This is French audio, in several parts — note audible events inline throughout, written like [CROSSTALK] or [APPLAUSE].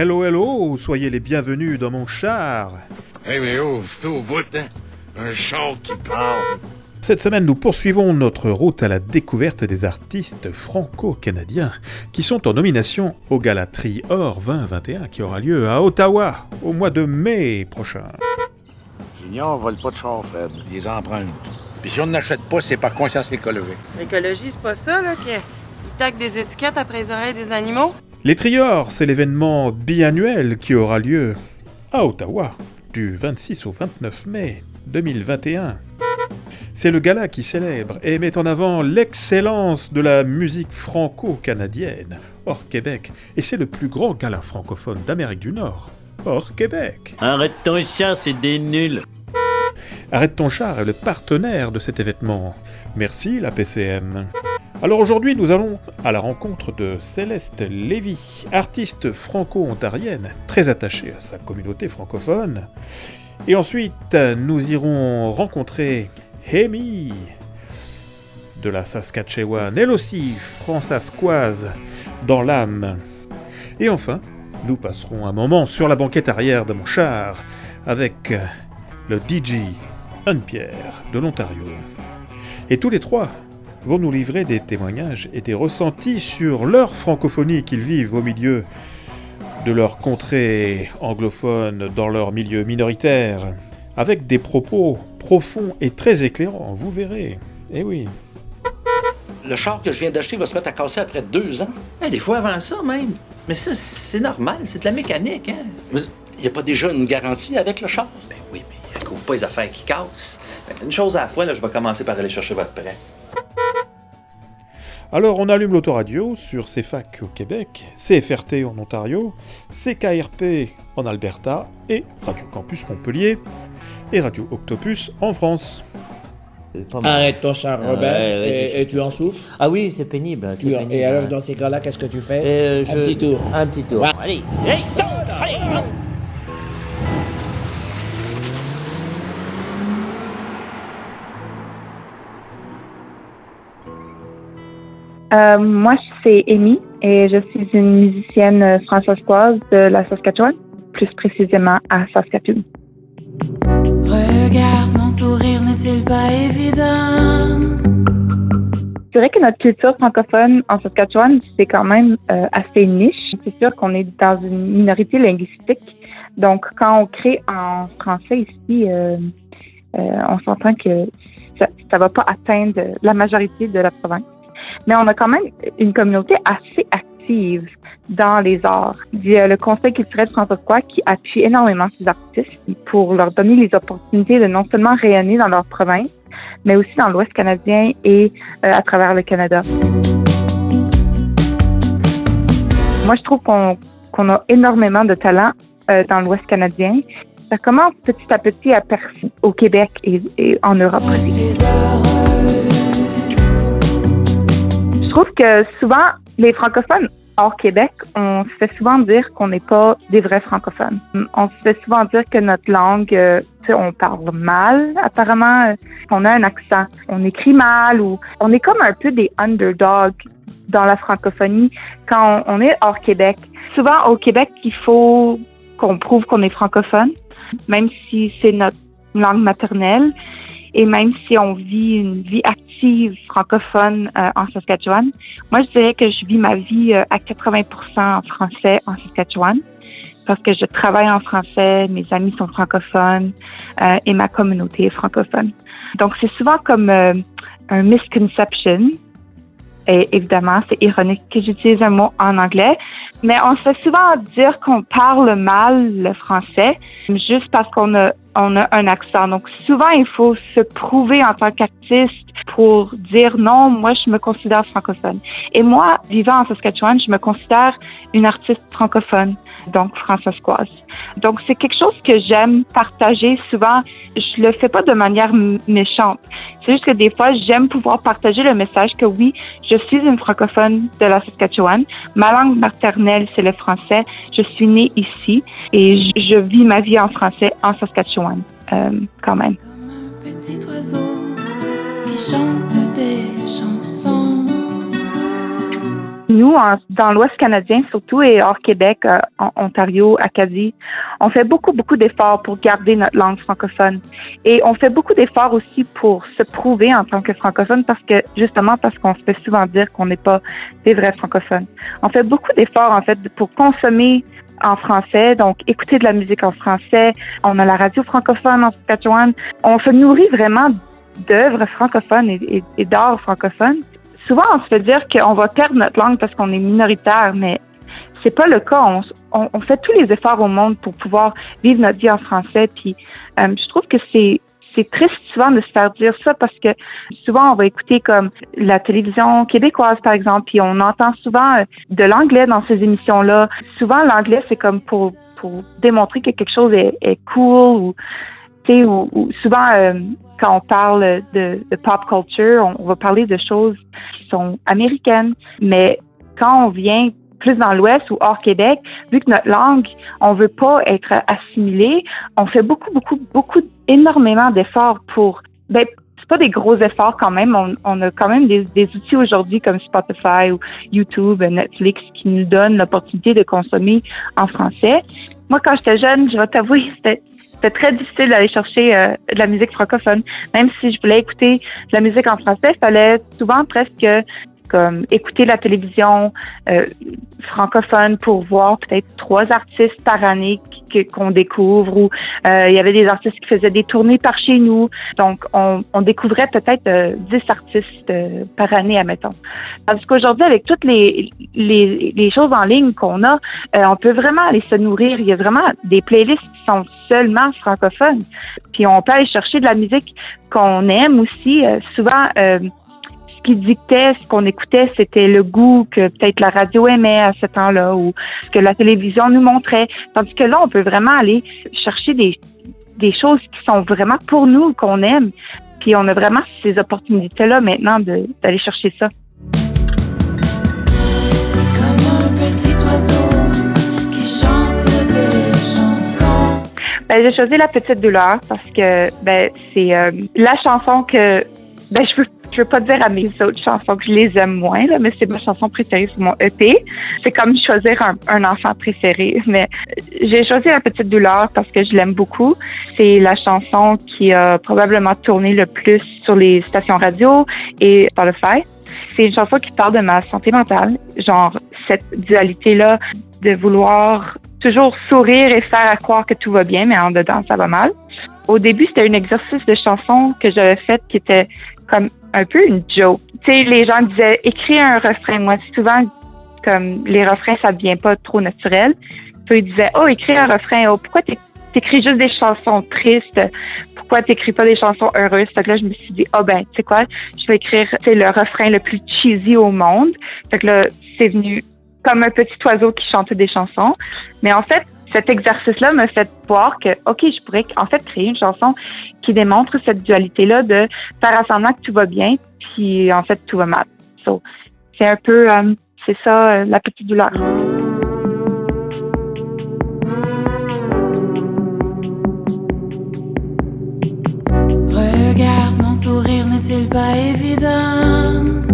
Hello, hello, soyez les bienvenus dans mon char. Hey, mais oh, c'est au bout, hein? Un char qui parle. Cette semaine, nous poursuivons notre route à la découverte des artistes franco-canadiens qui sont en nomination au Gala Tri-Or 2021 qui aura lieu à Ottawa au mois de mai prochain. Junior vole pas de char, Fred. Il les emprunte. Puis si on n'achète pas, c'est par conscience écologique. L'écologie, c'est pas ça, là, qu'ils taquent des étiquettes après les oreilles des animaux? Les Triors, c'est l'événement biannuel qui aura lieu à Ottawa du 26 au 29 mai 2021. C'est le gala qui célèbre et met en avant l'excellence de la musique franco-canadienne hors Québec, et c'est le plus grand gala francophone d'Amérique du Nord hors Québec. Arrête ton chat, c'est des nuls. Arrête ton char est le partenaire de cet événement. Merci la PCM. Alors aujourd'hui, nous allons à la rencontre de Céleste Lévy, artiste franco-ontarienne, très attachée à sa communauté francophone. Et ensuite, nous irons rencontrer Hemi de la Saskatchewan, elle aussi françaiscoise dans l'âme. Et enfin, nous passerons un moment sur la banquette arrière de mon char avec le DJ Anne-Pierre de l'Ontario. Et tous les trois vont nous livrer des témoignages et des ressentis sur leur francophonie qu'ils vivent au milieu de leur contrée anglophone dans leur milieu minoritaire, avec des propos profonds et très éclairants, vous verrez. Eh oui. Le char que je viens d'acheter va se mettre à casser après deux ans. Eh, des fois avant ça même. Mais ça, c'est normal, c'est de la mécanique, hein? Mais il n'y a pas déjà une garantie avec le char? Ben oui, mais elle couvre pas les affaires qui cassent. Une chose à la fois, là, je vais commencer par aller chercher votre prêt. Alors on allume l'autoradio sur CFAC au Québec, CFRT en Ontario, CKRP en Alberta et Radio Campus Montpellier et Radio Octopus en France. Arrête ton char, Ah, Robert, ouais, ouais, et, tu en souffres? Ah oui, c'est pénible. et alors, dans ces cas-là, qu'est-ce que tu fais? Euh, Un petit tour. Un petit tour. Ouais. Allez, allez, allez, Euh, moi, c'est Amy et je suis une musicienne euh, française de la Saskatchewan, plus précisément à Saskatoon. Regarde, mon sourire n'est-il pas évident? C'est vrai que notre culture francophone en Saskatchewan, c'est quand même euh, assez niche. C'est sûr qu'on est dans une minorité linguistique. Donc, quand on crée en français ici, euh, euh, on s'entend que ça ne va pas atteindre la majorité de la province. Mais on a quand même une communauté assez active dans les arts. Il y a le Conseil culturel francophone qui appuie énormément ces artistes pour leur donner les opportunités de non seulement rayonner dans leur province, mais aussi dans l'Ouest canadien et euh, à travers le Canada. Moi, je trouve qu'on a énormément de talent euh, dans l'Ouest canadien. Ça commence petit à petit à percer au Québec et, et en Europe aussi. Trouve que souvent, les francophones hors Québec, on se fait souvent dire qu'on n'est pas des vrais francophones. On se fait souvent dire que notre langue, euh, on parle mal, apparemment, euh, qu'on a un accent. On écrit mal ou on est comme un peu des underdogs dans la francophonie quand on, on est hors Québec. Souvent, au Québec, il faut qu'on prouve qu'on est francophone, même si c'est notre langue maternelle. Et même si on vit une vie active francophone euh, en Saskatchewan, moi, je dirais que je vis ma vie euh, à 80 en français en Saskatchewan parce que je travaille en français, mes amis sont francophones euh, et ma communauté est francophone. Donc, c'est souvent comme un misconception. Et évidemment, c'est ironique que j'utilise un mot en anglais, mais on se fait souvent dire qu'on parle mal le français juste parce qu'on a, on a un accent. Donc, souvent, il faut se prouver en tant qu'artiste pour dire non, moi, je me considère francophone. Et moi, vivant en Saskatchewan, je me considère une artiste francophone, donc françaiscoise. Donc, c'est quelque chose que j'aime partager souvent. Je le fais pas de manière méchante. C'est juste que des fois, j'aime pouvoir partager le message que oui, je suis une francophone de la Saskatchewan. Ma langue maternelle, c'est le français. Je suis née ici et je vis ma vie en français en Saskatchewan, euh, quand même. Comme un petit oiseau qui chante des chansons. nous, dans l'Ouest canadien surtout et hors Québec, euh, en Ontario, Acadie, on fait beaucoup, beaucoup d'efforts pour garder notre langue francophone. Et on fait beaucoup d'efforts aussi pour se prouver en tant que francophone parce que, justement, parce qu'on se fait souvent dire qu'on n'est pas des vrais francophones. On fait beaucoup d'efforts, en fait, pour consommer en français, donc écouter de la musique en français. On a la radio francophone en Saskatchewan. On se nourrit vraiment d'œuvres francophones et, et d'art francophone souvent, on se fait dire qu'on va perdre notre langue parce qu'on est minoritaire, mais c'est pas le cas. On, on, fait tous les efforts au monde pour pouvoir vivre notre vie en français. Puis, euh, je trouve que c'est c'est triste souvent de se faire dire ça parce que souvent on va écouter comme la télévision québécoise par exemple, puis on entend souvent euh, de l'anglais dans ces émissions-là. Souvent l'anglais c'est comme pour pour démontrer que quelque chose est, cool ou ou, souvent, euh, quand on parle de, pop culture, on, va parler de choses qui sont américaines. Mais quand on vient plus dans l'Ouest ou hors Québec, vu que notre langue, on veut pas être assimilé, on fait beaucoup, beaucoup, beaucoup, énormément d'efforts pour, ben, c'est pas des gros efforts quand même. On, a quand même des, outils aujourd'hui comme Spotify ou YouTube, Netflix qui nous donnent l'opportunité de consommer en français. Moi, quand j'étais jeune, je vais t'avouer, [LAUGHS] c'était c'était très difficile d'aller chercher euh, de la musique francophone. Même si je voulais écouter de la musique en français, il fallait souvent presque comme écouter la télévision euh, francophone pour voir peut-être trois artistes par année qu'on découvre ou euh, il y avait des artistes qui faisaient des tournées par chez nous. Donc, on, on découvrait peut-être euh, dix artistes euh, par année, admettons. Parce qu'aujourd'hui, avec toutes les, les, les, choses en ligne qu'on a, on peut vraiment aller se nourrir. Il y a vraiment des playlists qui sont seulement francophones. Puis on peut aller chercher de la musique qu'on aime aussi. souvent, qui dictait ce qu'on écoutait, c'était le goût que peut-être la radio aimait à ce temps-là ou ce que la télévision nous montrait. Tandis que là, on peut vraiment aller chercher des, des choses qui sont vraiment pour nous, qu'on aime. Puis on a vraiment ces opportunités-là maintenant d'aller chercher ça. Ben, j'ai choisi La Petite Douleur parce que ben, c'est euh, la chanson que ben, je veux je veux pas dire à mes autres chansons que je les aime moins, là, mais c'est ma chanson préférée sur mon EP. C'est comme choisir un, enfant préféré. [LAUGHS] Mais j'ai choisi La Petite Douleur parce que je l'aime beaucoup. C'est la chanson qui a probablement tourné le plus sur les stations radio et Spotify. C'est une chanson qui parle de ma santé mentale, genre cette dualité-là de vouloir toujours sourire et faire croire que tout va bien, mais en dedans, ça va mal. Au début, c'était un exercice de chanson que j'avais fait qui était comme un peu une joke. Tu sais, les gens disaient écris un refrain. Moi, souvent, comme les refrains, ça devient pas trop naturel. Puis ils disaient oh écris un refrain. Oh pourquoi t'écris juste des chansons tristes? Pourquoi t'écris pas des chansons heureuses? Fait que là, je me suis dit oh ben tu sais quoi, je vais écrire c'est le refrain le plus cheesy au monde. Fait que là, c'est venu comme un petit oiseau qui chantait des chansons. Mais en fait, cet exercice-là me fait voir que, OK, je pourrais en fait créer une chanson qui démontre cette dualité-là de faire semblant que tout va bien, puis en fait, tout va mal. C'est un peu, euh, c'est ça, euh, la petite douleur. Regarde, mon sourire n'est-il pas évident?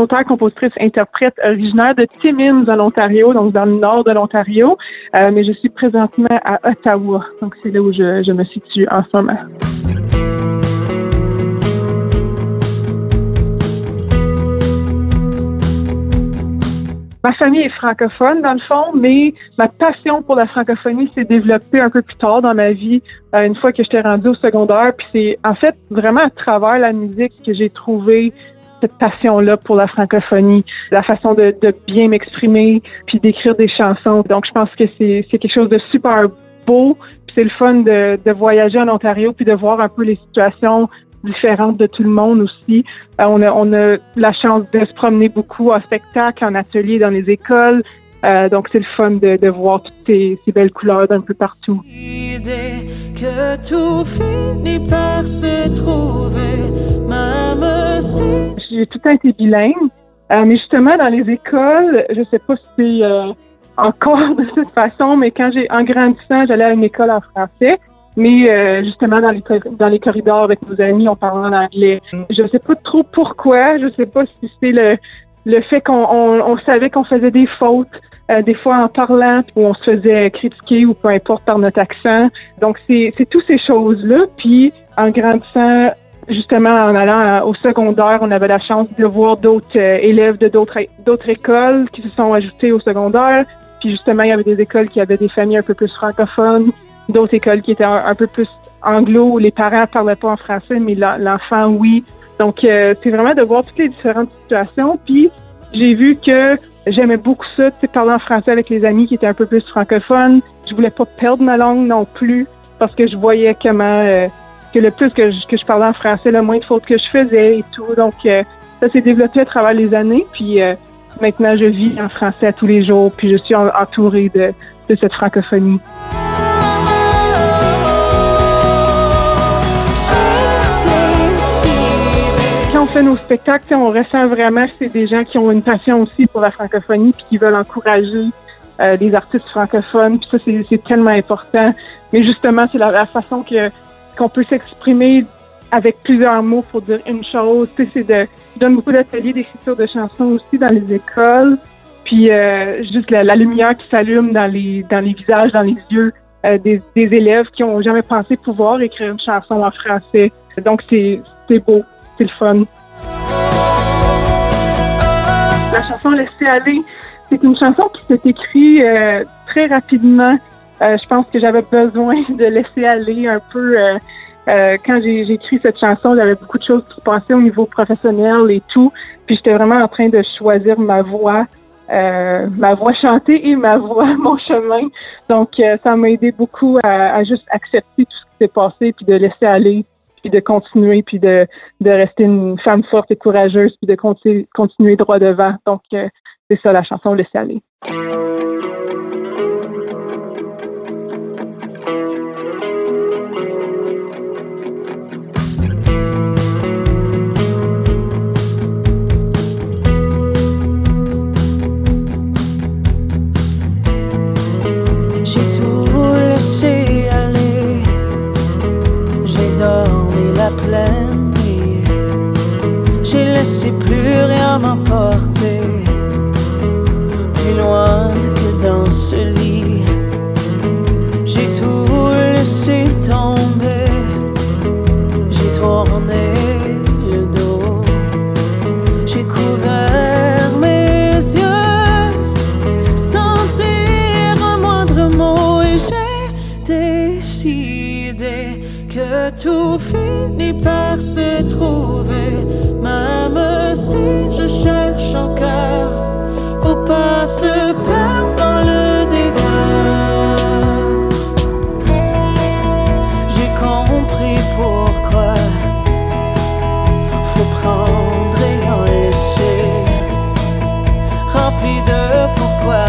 Auteure, compositrice, interprète originaire de Timmins, en Ontario, donc dans le nord de l'Ontario. Euh, mais je suis présentement à Ottawa. Donc, c'est là où je, me situe en ce moment. Ma famille est francophone dans le fond, mais ma passion pour la francophonie s'est développée un peu plus tard dans ma vie, euh, une fois que j'étais rendue au secondaire. Puis c'est en fait vraiment à travers la musique que j'ai trouvé cette passion-là pour la francophonie, la façon de, bien m'exprimer, puis d'écrire des chansons. Donc je pense que c'est quelque chose de super beau. C'est le fun de, de voyager en Ontario puis de voir un peu les situations différentes de tout le monde aussi. Euh, on, a, on a la chance de se promener beaucoup en spectacle, en atelier, dans les écoles. Euh, donc, c'est le fun de, de voir toutes ces, ces belles couleurs d'un peu partout. que tout finit par se trouver, même si... J'ai tout le temps été bilingue, euh, mais justement, dans les écoles, je sais pas si c'est euh, encore [LAUGHS] de cette façon, mais quand j'ai, en grandissant, j'allais à une école en français. Mais euh, justement, dans les, dans les corridors avec nos amis, on parlait en anglais. Je sais pas trop pourquoi. Je sais pas si c'est le, le fait qu'on on, on savait qu'on faisait des fautes, euh, des fois en parlant, où on se faisait critiquer ou peu importe par notre accent. Donc, c'est toutes ces choses-là. Puis, en grandissant, justement, en allant au secondaire, on avait la chance de voir d'autres euh, élèves de d'autres écoles qui se sont ajoutés au secondaire. Puis, justement, il y avait des écoles qui avaient des familles un peu plus francophones d'autres écoles qui étaient un, peu plus anglo, où les parents parlaient pas en français, mais l'enfant, oui. Donc, euh, c'est vraiment de voir toutes les différentes situations. Puis, j'ai vu que j'aimais beaucoup ça, parler en français avec les amis qui étaient un peu plus francophones. Je voulais pas perdre ma langue non plus, parce que je voyais comment euh, que le plus que je, que je parlais en français, le moins de fautes que je faisais et tout. Donc, euh, ça s'est développé à travers les années. Puis, maintenant, je vis en français à tous les jours, puis je suis entourée de, de cette francophonie. Fait nos spectacles, on ressent vraiment que c'est des gens qui ont une passion aussi pour la francophonie puis qui veulent encourager euh, les artistes francophones. Puis ça, c'est tellement important. Mais justement, c'est la, façon que qu'on peut s'exprimer avec plusieurs mots pour dire une chose. C'est de, je donne beaucoup d'ateliers d'écriture de chansons aussi dans les écoles. Puis euh, juste la, lumière qui s'allume dans les dans les visages, dans les yeux euh, des, des élèves qui ont jamais pensé pouvoir écrire une chanson en français. Donc c'est beau, le fun. La chanson Laisser aller, c'est une chanson qui s'est écrite euh, très rapidement. Euh, je pense que j'avais besoin [LAUGHS] de laisser aller un peu. Euh, quand j'ai écrit cette chanson, j'avais beaucoup de choses qui se passaient au niveau professionnel et tout. Puis j'étais vraiment en train de choisir ma voix, ma voix chantée et ma voix, [LAUGHS] mon chemin. Donc ça m'a aidé beaucoup à, à, juste accepter tout ce qui s'est passé puis de laisser aller puis de continuer, puis de, de rester une femme forte et courageuse, puis de continuer, droit devant. Donc, euh, c'est ça la chanson Laissez aller. M'emporter plus loin que dans ce lit. J'ai tout laissé tomber, j'ai tourné le dos, j'ai couvert mes yeux sans dire un moindre mot et j'ai décidé que tout finit par se trouver même si je cherche encore, faut pas se perdre dans le décor. J'ai compris pourquoi faut prendre et en laisser, rempli de pourquoi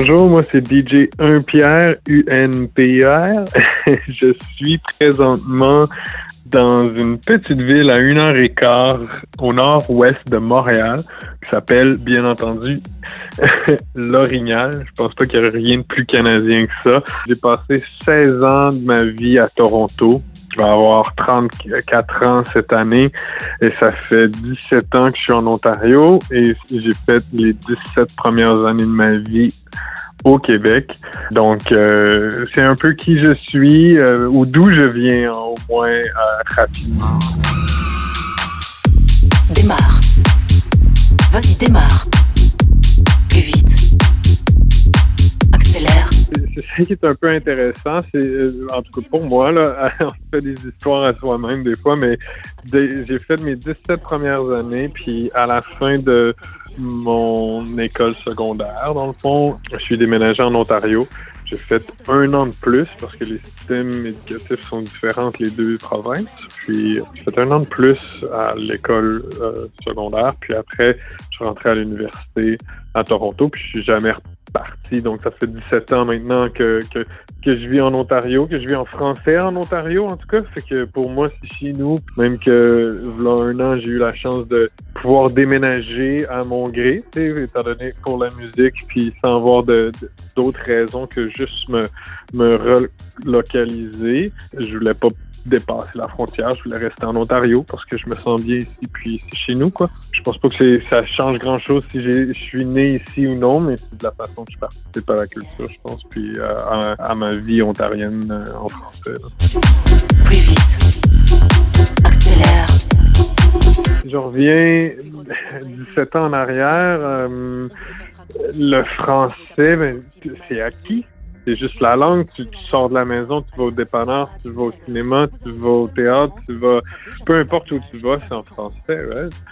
bonjour, moi c'est DJ 1 Pierre, UNPR. [LAUGHS] Je suis présentement dans une petite ville à une heure et quart au nord-ouest de Montréal qui s'appelle, bien entendu, [LAUGHS] L'Orignal. Je pense pas qu'il y aurait rien de plus canadien que ça. J'ai passé 16 ans de ma vie à Toronto. Je vais avoir 34 ans cette année et ça fait 17 ans que je suis en Ontario et j'ai fait les 17 premières années de ma vie au Québec. Donc, euh, c'est un peu qui je suis euh, ou d'où je viens au moins euh, rapidement. Démarre. Vas-y, démarre. C'est ça qui est un peu intéressant. C'est, en tout cas pour moi, là, [LAUGHS] on fait des histoires à soi-même des fois, mais j'ai fait mes 17 premières années, puis à la fin de mon école secondaire, dans le fond, je suis déménagé en Ontario. J'ai fait un an de plus parce que les systèmes éducatifs sont différents les deux provinces. Puis j'ai fait un an de plus à l'école euh, secondaire. Puis après, je suis rentré à l'université à Toronto. Puis je suis jamais Donc ça fait 17 ans maintenant que, que, que je vis en Ontario, que je vis en français en Ontario en tout cas. Fait que pour moi, c'est chez nous. Même que là un an, j'ai eu la chance de pouvoir déménager à mon gré, étant donné pour la musique, puis sans avoir d'autres raisons que juste me, me relocaliser. Je voulais pas dépasser la frontière. Je voulais rester en Ontario parce que je me sens bien ici, puis c'est chez nous, quoi. Je pense pas que ça change grand-chose si je suis né ici ou non, mais c'est de la façon que je participe à la culture, je pense, puis euh, à, ma vie ontarienne euh, en français. Plus vite. Accélère. Je reviens 17 ans en arrière. Euh, le français, ben, c'est acquis c'est juste la langue. Tu, sors de la maison, tu vas au dépanneur, tu vas au cinéma, tu vas au théâtre, tu vas. Peu importe où tu vas, c'est en français.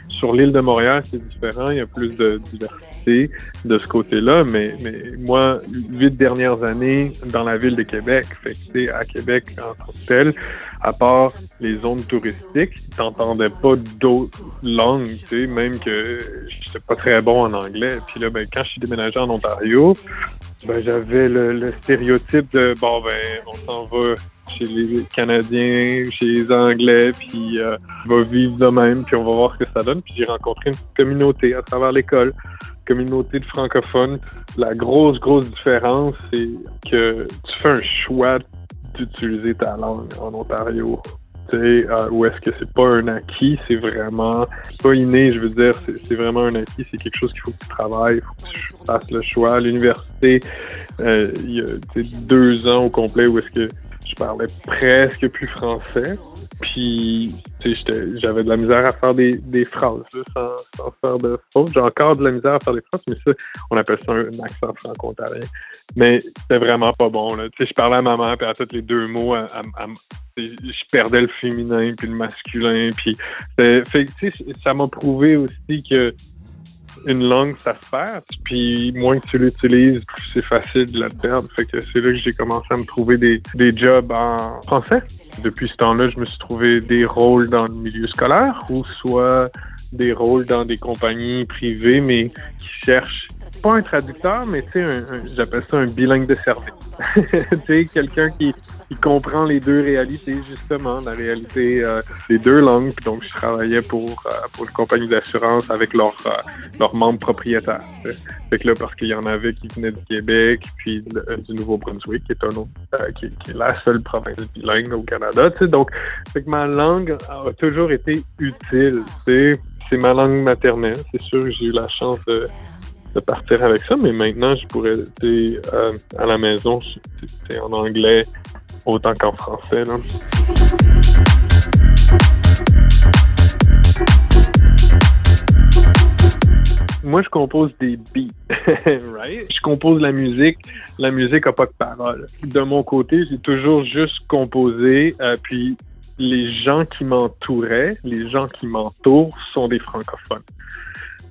Sur l'île de Montréal, c'est différent. Il y a plus de diversité de ce côté-là. Mais, mais moi, huit dernières années dans la ville de Québec, fait à Québec en tant que tel, à part les zones touristiques, t'entendais pas d'autres langues, tu sais, même que j'étais pas très bon en anglais. Puis là, ben, quand je suis déménagé en Ontario, ben, j'avais le, stéréotype de bon ben on s'en va chez les Canadiens, chez les Anglais, puis euh, on va vivre de même, puis on va voir ce que ça donne. Puis j'ai rencontré une communauté à travers l'école, communauté de francophones. La grosse, grosse différence, c'est que tu fais un choix d'utiliser ta langue en Ontario. Euh, ou est-ce que c'est pas un acquis, c'est vraiment pas inné, je veux dire, c'est vraiment un acquis, c'est quelque chose qu'il faut que tu travailles, il faut que tu fasses le choix. À l'université, euh, il y a deux ans au complet où est-ce que je parlais presque plus français. Puis, j'avais de la misère à faire des, des phrases, sans, sans, faire de fautes. J'ai encore de la misère à faire des phrases, mais ça, on appelle ça un, accent franco-ontarien. Mais c'était vraiment pas bon. Là. Je parlais à maman, puis à tous les deux mots, je perdais le féminin, puis le masculin. Puis, fait, ça m'a prouvé aussi que une langue, ça se perd. Puis moins que tu l'utilises, plus c'est facile de la perdre. Fait que c'est là que j'ai commencé à me trouver des, des jobs en français. Depuis ce temps-là, je me suis trouvé des rôles dans le milieu scolaire ou soit des rôles dans des compagnies privées, mais qui cherchent pas un traducteur, mais tu sais, j'appelle ça un bilingue de service. [LAUGHS] tu sais, quelqu'un qui, qui, comprend les deux réalités, justement, la réalité euh, des deux langues. donc, je travaillais pour, euh, pour une compagnie d'assurance avec leurs euh, leurs membres propriétaires. Fait que là, parce qu'il y en avait qui venaient du Québec, puis du Nouveau-Brunswick, qui est un autre, qui, est la seule province bilingue au Canada. Tu sais, donc, fait que ma langue a toujours été utile. Tu sais, c'est ma langue maternelle. C'est sûr que j'ai eu la chance de partir avec ça, mais maintenant, je pourrais, euh, à la maison, en anglais autant qu'en français. Moi, je compose des beats, [LAUGHS] right? Je compose la musique. La musique n'a pas de paroles. De mon côté, j'ai toujours juste composé, euh, puis les gens qui m'entouraient, les gens qui m'entourent sont des francophones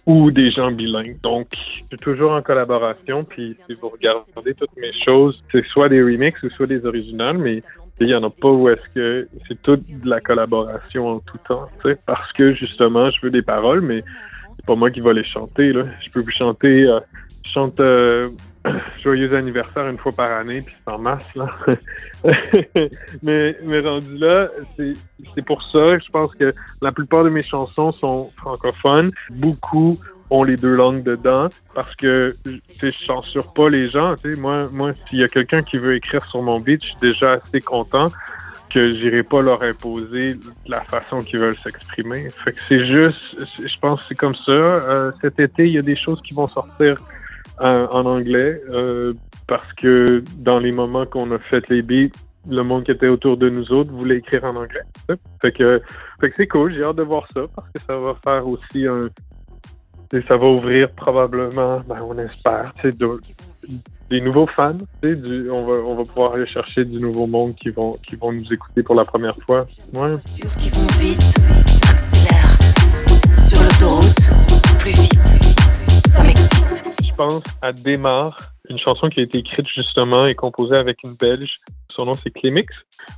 ou des gens bilingues. Donc, c'est toujours en collaboration. Puis, si vous regardez toutes mes choses, c'est soit des remixes ou soit des originales, mais il n'y en a pas où est-ce que c'est toute de la collaboration en tout temps. Parce que justement, je veux des paroles, mais c'est pas moi qui vais les chanter. Là. Je peux vous chanter. Euh, je chante euh, [LAUGHS] joyeux anniversaire une fois par année, puis c'est en masse, là. [LAUGHS] mais, mais rendu là, c'est pour ça je pense que la plupart de mes chansons sont francophones. Beaucoup ont les deux langues dedans parce que je censure pas les gens. Tu sais, moi, moi s'il y a quelqu'un qui veut écrire sur mon beat, je suis déjà assez content que j'irai pas leur imposer la façon qu'ils veulent s'exprimer. Fait que c'est juste, je pense que c'est comme ça. Euh, cet été, il y a des choses qui vont sortir en anglais euh, parce que dans les moments qu'on a fait les beats, le monde qui était autour de nous autres voulait écrire en anglais. Fait que, c'est cool, j'ai hâte de voir ça parce que ça va faire aussi un. et ça va ouvrir probablement, ben, on espère, de- des nouveaux fans. on, va, on va pouvoir aller chercher du nouveau monde qui vont, qui vont nous écouter pour la première fois. Pense à Démarre, une chanson qui a été écrite justement et composée avec une Belge. Son nom, c'est Clémix.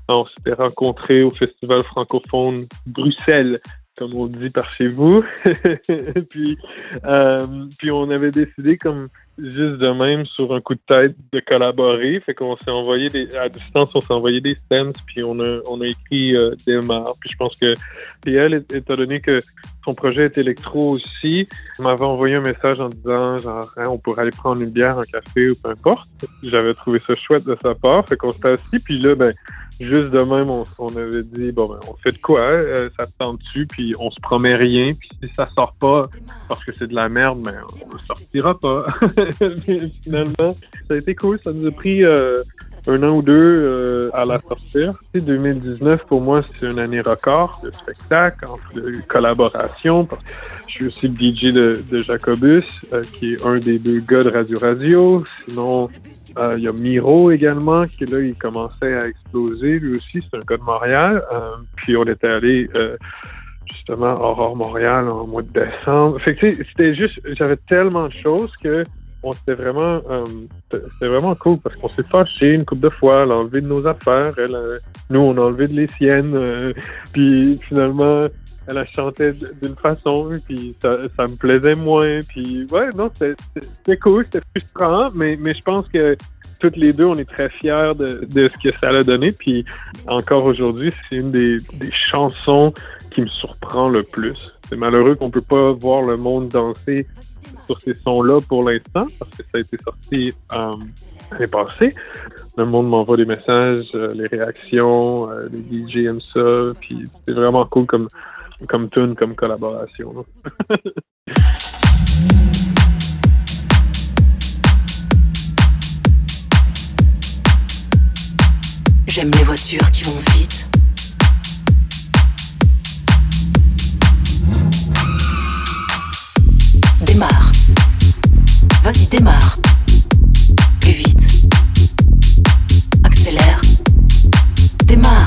On s'était rencontrés au Festival francophone Bruxelles, comme on dit par chez vous. [LAUGHS] puis, euh, puis on avait décidé comme juste de même sur un coup de tête de collaborer. Fait qu'on s'est envoyé des, à distance, on s'est envoyé des stems, puis on a, on a écrit euh, Démarre. Puis je pense que, puis elle, étant donné que son projet est électro aussi, m'avait envoyé un message en disant genre Hein, on pourrait aller prendre une bière, un café ou peu importe. J'avais trouvé ça chouette de sa part, fait qu'on s'était assis, puis là ben juste de même on, avait dit bon ben on fait de quoi, euh, ça te tente dessus, puis on se promet rien, puis si ça sort pas parce que c'est de la merde, ben on le sortira pas. [LAUGHS] Finalement ça a été cool, ça nous a pris euh, un an ou deux euh, à la sortir. Tu sais, 2019, pour moi, c'est une année record de spectacles, de collaboration. Je suis aussi le DJ de, de Jacobus, euh, qui est un des deux gars de Radio Radio. Sinon, euh, il y a Miro également, qui là, il commençait à exploser. Lui aussi, c'est un gars de Montréal. Euh, puis on était allé euh, justement à Aurore Montréal en mois de décembre. Fait que c'était juste, j'avais tellement de choses que on s'était vraiment, c'était vraiment cool parce qu'on s'est fâché une couple de fois, elle a enlevé de nos affaires, nous on a enlevé de les siennes, puis finalement elle a chanté d- d'une façon, puis ça, me plaisait moins, puis ouais non c'était cool, c'était frustrant, mais mais je pense que toutes les deux on est très fiers de, de ce que ça a donné, puis encore aujourd'hui c'est une des, des chansons qui me surprend le plus. C'est malheureux qu'on peut pas voir le monde danser sur ces sons-là pour l'instant, parce que ça a été sorti euh, l'année passée. Le monde m'envoie des messages, euh, les réactions, euh, les DJ aiment ça, puis c'est vraiment cool comme, comme tune, comme collaboration. [LAUGHS] J'aime les voitures qui vont vite. Démarre. Vas-y, démarre. Plus vite. Accélère. Démarre.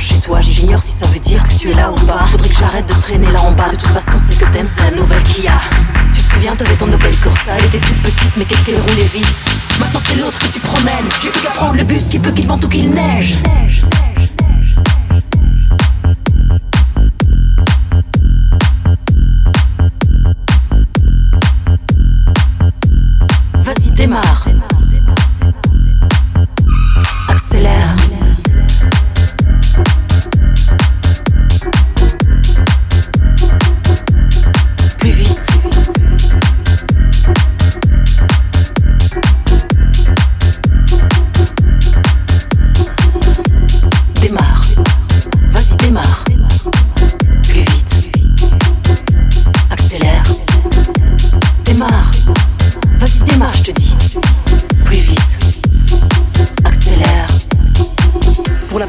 Chez toi. J'ignore si ça veut dire que tu es là ou pas. Faudrait que j'arrête de traîner là en bas. De toute façon, c'est que t'aimes, c'est la nouvelle Kia. Tu te souviens, t'avais ton Opel Corsa. Elle était toute petite, mais qu'est-ce qu'elle roulait vite? Maintenant, c'est l'autre que tu promènes. J'ai plus qu'à prendre le bus qui peut qu'il vente ou qu'il neige. Vas-y, démarre.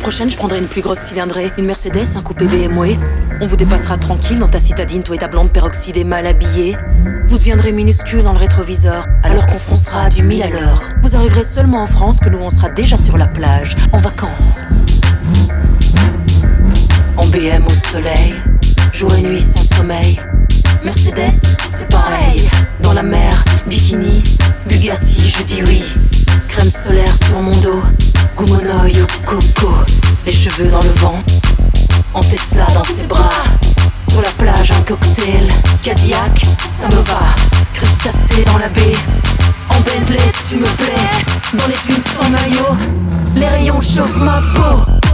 Prochaine, je prendrai une plus grosse cylindrée, une Mercedes, un coupé BMW. On vous dépassera tranquille dans ta citadine, toi et ta blonde peroxydée mal habillée. Vous deviendrez minuscule dans le rétroviseur, alors qu'on foncera du mille à l'heure. Vous arriverez seulement en France que nous on sera déjà sur la plage, en vacances. En BM au soleil, jour et nuit sans sommeil. Mercedes, c'est pareil. Dans la mer, bikini, Bugatti, je dis oui. Crème solaire sur mon dos, Kumonoyo coco, les cheveux dans le vent, en Tesla dans ses bras. Sur la plage, un cocktail, Cadillac, ça me va. Crustacé dans la baie, en Bentley, tu me plais. Dans les dunes sans maillot, les rayons chauffent ma peau.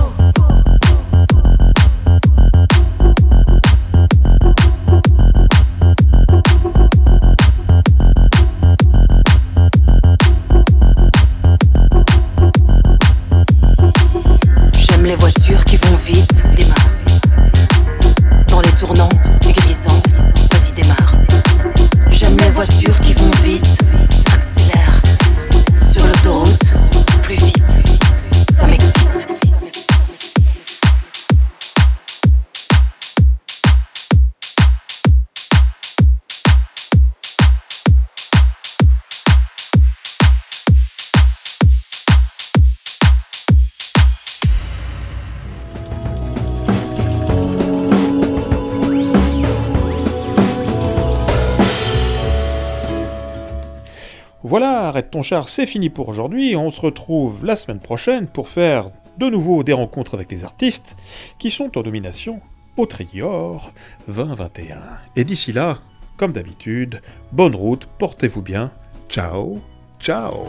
Arrête ton char, c'est fini pour aujourd'hui. On se retrouve la semaine prochaine pour faire de nouveau des rencontres avec les artistes qui sont en domination au Trior 2021. Et d'ici là, comme d'habitude, bonne route, portez-vous bien. Ciao, ciao.